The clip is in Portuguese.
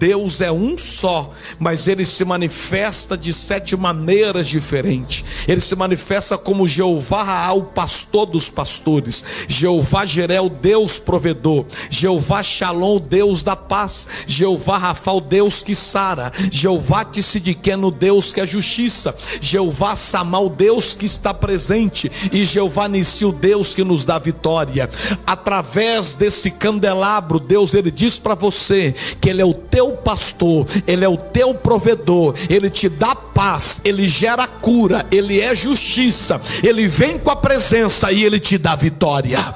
Deus é um só, mas ele se manifesta de sete maneiras diferentes. Ele se manifesta como Jeová o pastor dos pastores, Jeová Jerel, Deus provedor, Jeová Shalom, Deus da paz, Jeová Rafa, o Deus que sara, Jeová Tissidiqueno, Deus que é justiça, Jeová Samal, Deus que está presente, e Jeová Nissi, o Deus que nos dá vitória. Através desse candelabro, Deus ele diz para você que ele é o teu pastor, ele é o teu provedor, ele te dá paz, ele gera cura, ele é justiça, ele vem com a presença e ele te dá vitória.